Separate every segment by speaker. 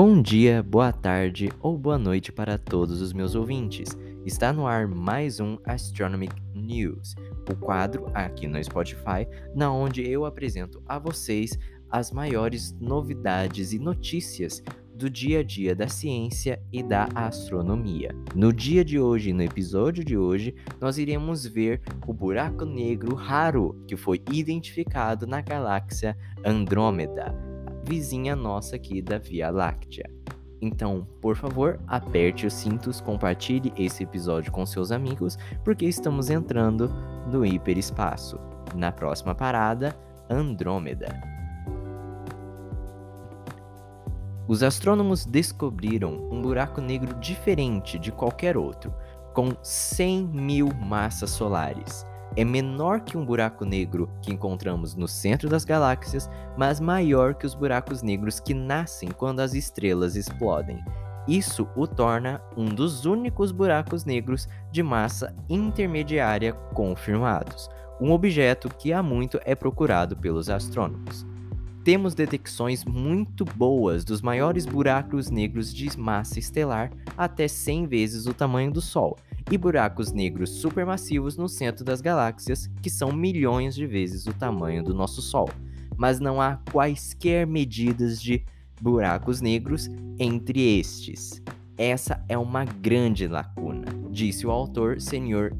Speaker 1: Bom dia, boa tarde ou boa noite para todos os meus ouvintes. Está no ar mais um Astronomic News, o quadro aqui no Spotify, na onde eu apresento a vocês as maiores novidades e notícias do dia a dia da ciência e da astronomia. No dia de hoje, no episódio de hoje, nós iremos ver o buraco negro raro que foi identificado na galáxia Andrômeda vizinha nossa aqui da Via Láctea. Então, por favor, aperte os cintos, compartilhe esse episódio com seus amigos, porque estamos entrando no hiperespaço. Na próxima parada, Andrômeda. Os astrônomos descobriram um buraco negro diferente de qualquer outro, com 100 mil massas solares é menor que um buraco negro que encontramos no centro das galáxias, mas maior que os buracos negros que nascem quando as estrelas explodem. Isso o torna um dos únicos buracos negros de massa intermediária confirmados, um objeto que há muito é procurado pelos astrônomos. Temos detecções muito boas dos maiores buracos negros de massa estelar até 100 vezes o tamanho do Sol, e buracos negros supermassivos no centro das galáxias, que são milhões de vezes o tamanho do nosso Sol. Mas não há quaisquer medidas de buracos negros entre estes. Essa é uma grande lacuna, disse o autor Sr.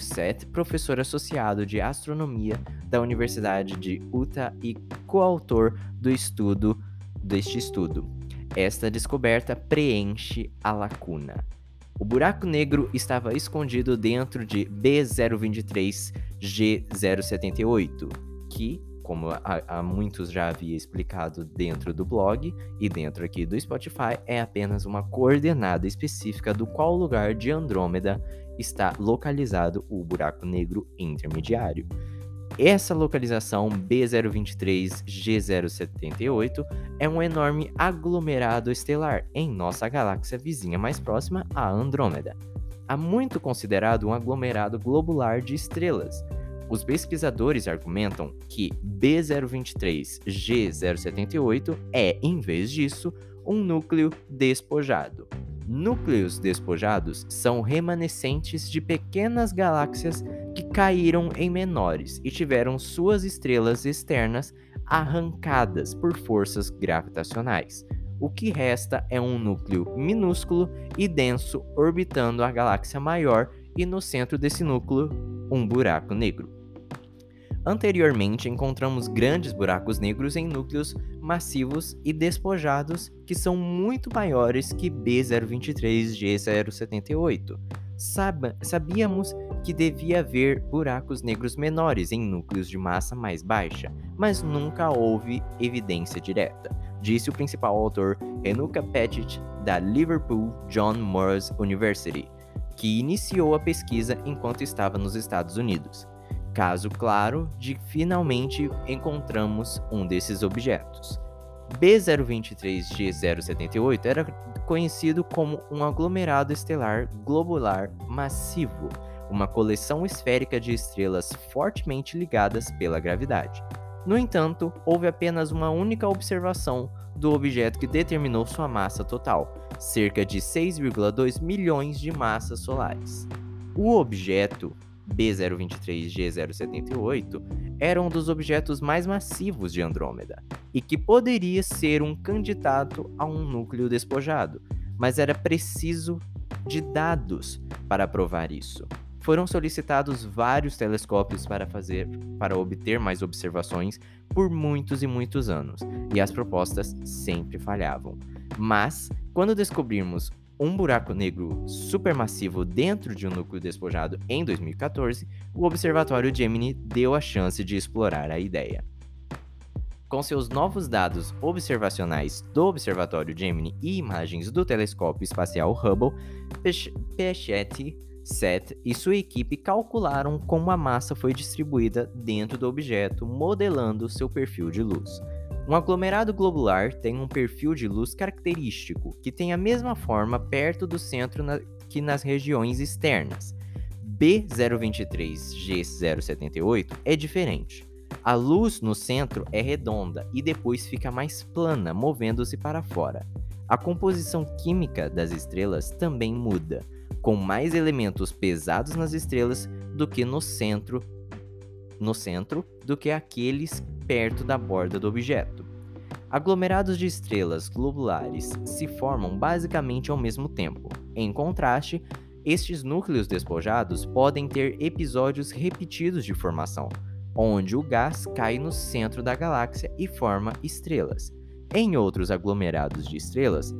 Speaker 1: Set, professor associado de astronomia da Universidade de Utah e coautor do estudo deste estudo. Esta descoberta preenche a lacuna. O buraco negro estava escondido dentro de B023G078, que, como há muitos já havia explicado dentro do blog e dentro aqui do Spotify, é apenas uma coordenada específica do qual lugar de Andrômeda está localizado o buraco negro intermediário. Essa localização B023G078 é um enorme aglomerado estelar em nossa galáxia vizinha mais próxima, a Andrômeda. Há muito considerado um aglomerado globular de estrelas. Os pesquisadores argumentam que B023G078 é, em vez disso, um núcleo despojado. Núcleos despojados são remanescentes de pequenas galáxias caíram em menores e tiveram suas estrelas externas arrancadas por forças gravitacionais. O que resta é um núcleo minúsculo e denso orbitando a galáxia maior e no centro desse núcleo, um buraco negro. Anteriormente, encontramos grandes buracos negros em núcleos massivos e despojados que são muito maiores que B023G078. sabíamos que devia haver buracos negros menores em núcleos de massa mais baixa, mas nunca houve evidência direta, disse o principal autor Renuka Pettit da Liverpool John Moores University, que iniciou a pesquisa enquanto estava nos Estados Unidos. Caso claro de finalmente encontramos um desses objetos. B023G078 era conhecido como um aglomerado estelar globular massivo, uma coleção esférica de estrelas fortemente ligadas pela gravidade. No entanto, houve apenas uma única observação do objeto que determinou sua massa total, cerca de 6,2 milhões de massas solares. O objeto B023G078 era um dos objetos mais massivos de Andrômeda e que poderia ser um candidato a um núcleo despojado, mas era preciso de dados para provar isso. Foram solicitados vários telescópios para fazer para obter mais observações por muitos e muitos anos, e as propostas sempre falhavam. Mas, quando descobrimos um buraco negro supermassivo dentro de um núcleo despojado em 2014, o Observatório Gemini deu a chance de explorar a ideia. Com seus novos dados observacionais do Observatório Gemini e imagens do telescópio espacial Hubble, Pescetti, Seth e sua equipe calcularam como a massa foi distribuída dentro do objeto, modelando seu perfil de luz. Um aglomerado globular tem um perfil de luz característico, que tem a mesma forma perto do centro na, que nas regiões externas. B023G078 é diferente. A luz no centro é redonda e depois fica mais plana, movendo-se para fora. a composição química das estrelas também muda, com mais elementos pesados nas estrelas do que no centro, no centro do que aqueles perto da borda do objeto. Aglomerados de estrelas globulares se formam basicamente ao mesmo tempo. Em contraste, estes núcleos despojados podem ter episódios repetidos de formação, onde o gás cai no centro da galáxia e forma estrelas. Em outros aglomerados de estrelas,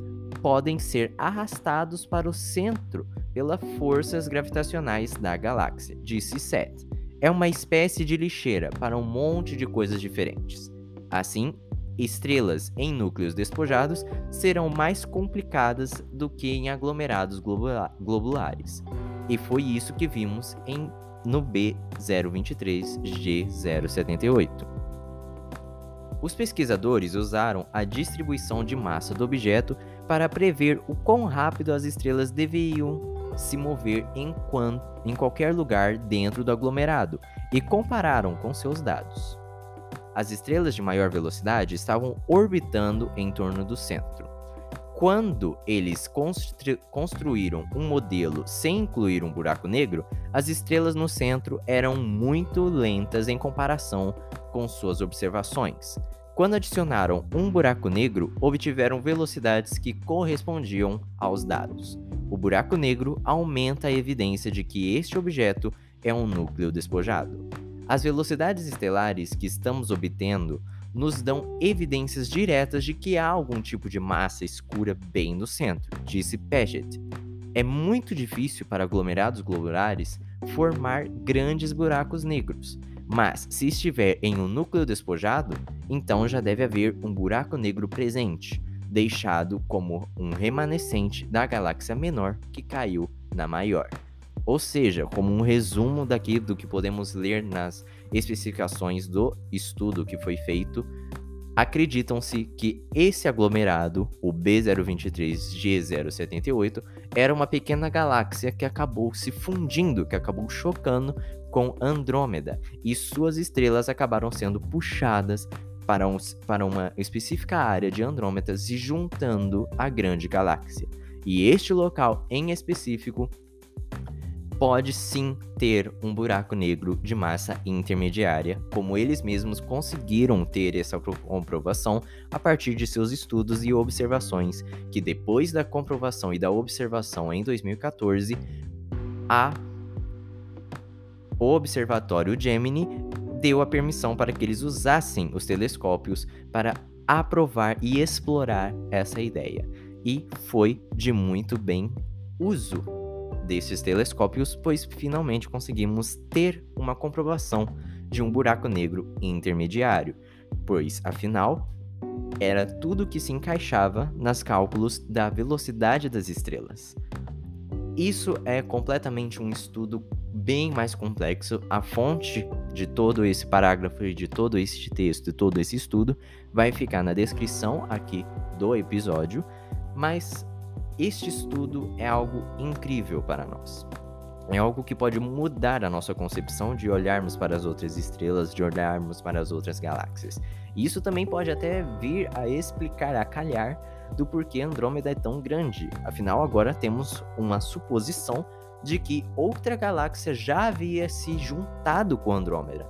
Speaker 1: podem ser arrastados para o centro pelas forças gravitacionais da galáxia, disse Seth. É uma espécie de lixeira para um monte de coisas diferentes. Assim, estrelas em núcleos despojados serão mais complicadas do que em aglomerados globulares. E foi isso que vimos em no B023G078. Os pesquisadores usaram a distribuição de massa do objeto para prever o quão rápido as estrelas deveriam se mover em, em qualquer lugar dentro do aglomerado e compararam com seus dados. As estrelas de maior velocidade estavam orbitando em torno do centro. Quando eles constru construíram um modelo sem incluir um buraco negro, as estrelas no centro eram muito lentas em comparação com suas observações. Quando adicionaram um buraco negro, obtiveram velocidades que correspondiam aos dados. O buraco negro aumenta a evidência de que este objeto é um núcleo despojado. As velocidades estelares que estamos obtendo nos dão evidências diretas de que há algum tipo de massa escura bem no centro, disse Paget. É muito difícil para aglomerados globulares formar grandes buracos negros, mas se estiver em um núcleo despojado, então já deve haver um buraco negro presente, deixado como um remanescente da galáxia menor que caiu na maior. Ou seja, como um resumo daqui do que podemos ler nas especificações do estudo que foi feito, acreditam-se que esse aglomerado, o B023G078, era uma pequena galáxia que acabou se fundindo, que acabou chocando com Andrômeda, e suas estrelas acabaram sendo puxadas para, um, para uma específica área de Andrômeda, se juntando à grande galáxia. E este local em específico pode sim ter um buraco negro de massa intermediária, como eles mesmos conseguiram ter essa comprovação a partir de seus estudos e observações, que depois da comprovação e da observação em 2014, a o Observatório Gemini deu a permissão para que eles usassem os telescópios para aprovar e explorar essa ideia. E foi de muito bem uso desses telescópios, pois finalmente conseguimos ter uma comprovação de um buraco negro intermediário, pois afinal era tudo que se encaixava nas cálculos da velocidade das estrelas. Isso é completamente um estudo bem mais complexo. A fonte de todo esse parágrafo de todo esse texto e todo esse estudo vai ficar na descrição aqui do episódio, mas este estudo é algo incrível para nós. É algo que pode mudar a nossa concepção de olharmos para as outras estrelas, de olharmos para as outras galáxias. E isso também pode até vir a explicar, a calhar, do porquê Andrômeda é tão grande. Afinal, agora temos uma suposição de que outra galáxia já havia se juntado com Andrômeda,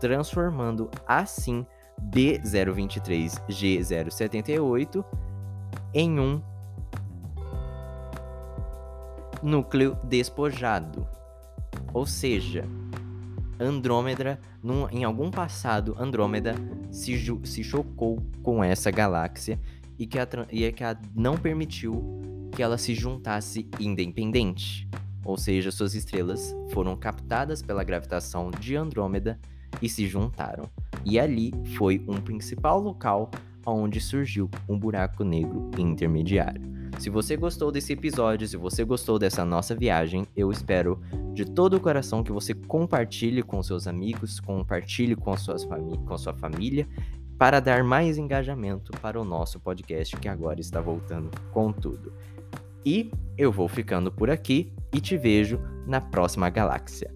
Speaker 1: transformando assim B023G078 em um núcleo despojado. Ou seja, Andrômeda, num, em algum passado, Andrômeda se, se chocou com essa galáxia e que, a, e que a não permitiu que ela se juntasse independente. Ou seja, suas estrelas foram captadas pela gravitação de Andrômeda e se juntaram. E ali foi um principal local onde surgiu um buraco negro intermediário. Se você gostou desse episódio, se você gostou dessa nossa viagem, eu espero de todo o coração que você compartilhe com seus amigos, compartilhe com, suas com sua família, para dar mais engajamento para o nosso podcast que agora está voltando com tudo. E eu vou ficando por aqui e te vejo na próxima galáxia.